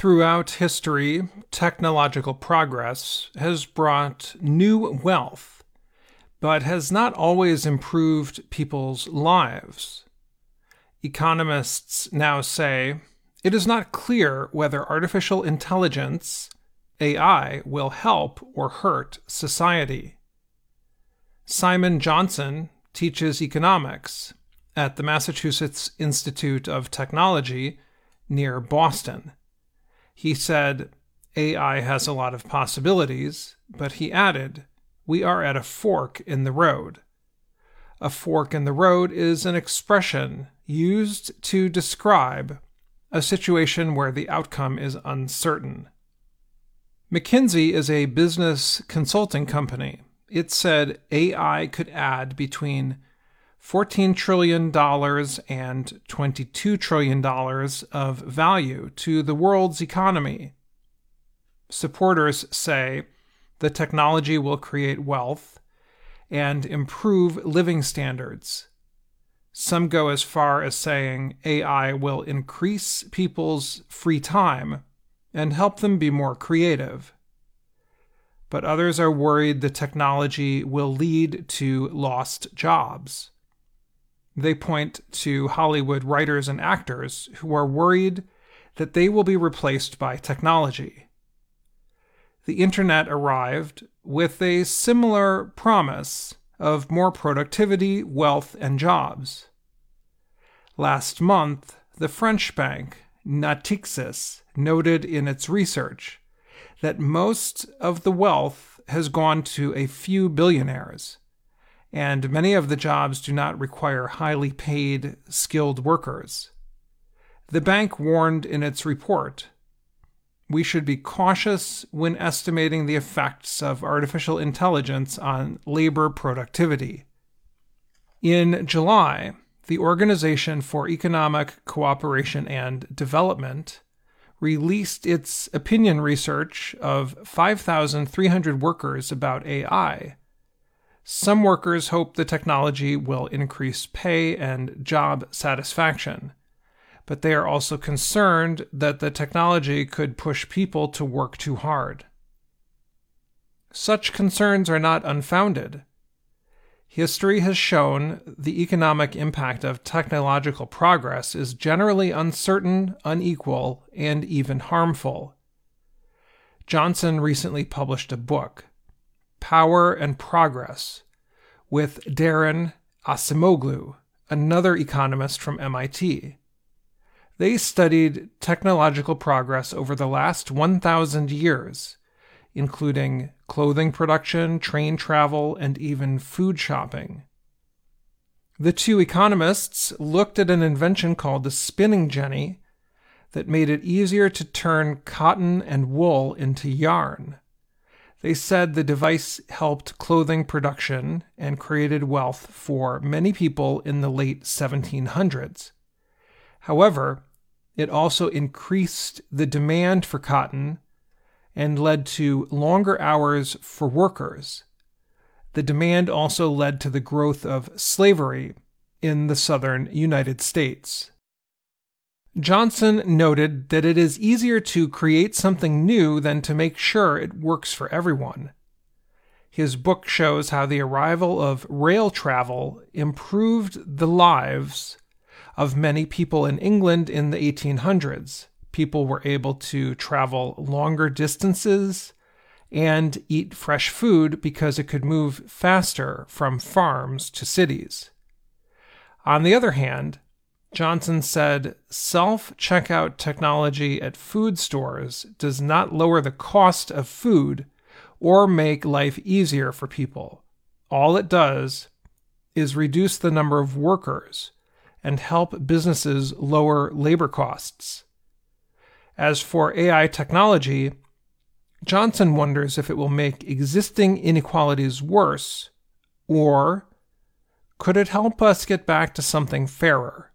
Throughout history, technological progress has brought new wealth, but has not always improved people's lives. Economists now say it is not clear whether artificial intelligence, AI, will help or hurt society. Simon Johnson teaches economics at the Massachusetts Institute of Technology near Boston. He said, AI has a lot of possibilities, but he added, we are at a fork in the road. A fork in the road is an expression used to describe a situation where the outcome is uncertain. McKinsey is a business consulting company. It said AI could add between $14 trillion and $22 trillion of value to the world's economy. Supporters say the technology will create wealth and improve living standards. Some go as far as saying AI will increase people's free time and help them be more creative. But others are worried the technology will lead to lost jobs. They point to Hollywood writers and actors who are worried that they will be replaced by technology. The internet arrived with a similar promise of more productivity, wealth, and jobs. Last month, the French bank Natixis noted in its research that most of the wealth has gone to a few billionaires and many of the jobs do not require highly paid, skilled workers. The bank warned in its report we should be cautious when estimating the effects of artificial intelligence on labor productivity. In July, the Organization for Economic Cooperation and Development released its opinion research of 5,300 workers about AI some workers hope the technology will increase pay and job satisfaction, but they are also concerned that the technology could push people to work too hard. Such concerns are not unfounded. History has shown the economic impact of technological progress is generally uncertain, unequal, and even harmful. Johnson recently published a book Power and Progress with Daron Acemoglu, another economist from MIT. They studied technological progress over the last 1,000 years, including clothing production, train travel, and even food shopping. The two economists looked at an invention called the spinning jenny that made it easier to turn cotton and wool into yarn. They said the device helped clothing production and created wealth for many people in the late 1700s. However, it also increased the demand for cotton and led to longer hours for workers. The demand also led to the growth of slavery in the southern United States. Johnson noted that it is easier to create something new than to make sure it works for everyone. His book shows how the arrival of rail travel improved the lives of many people in England in the 1800s. People were able to travel longer distances and eat fresh food because it could move faster from farms to cities. On the other hand, Johnson said self checkout technology at food stores does not lower the cost of food or make life easier for people. All it does is reduce the number of workers and help businesses lower labor costs. As for AI technology, Johnson wonders if it will make existing inequalities worse, or could it help us get back to something fairer?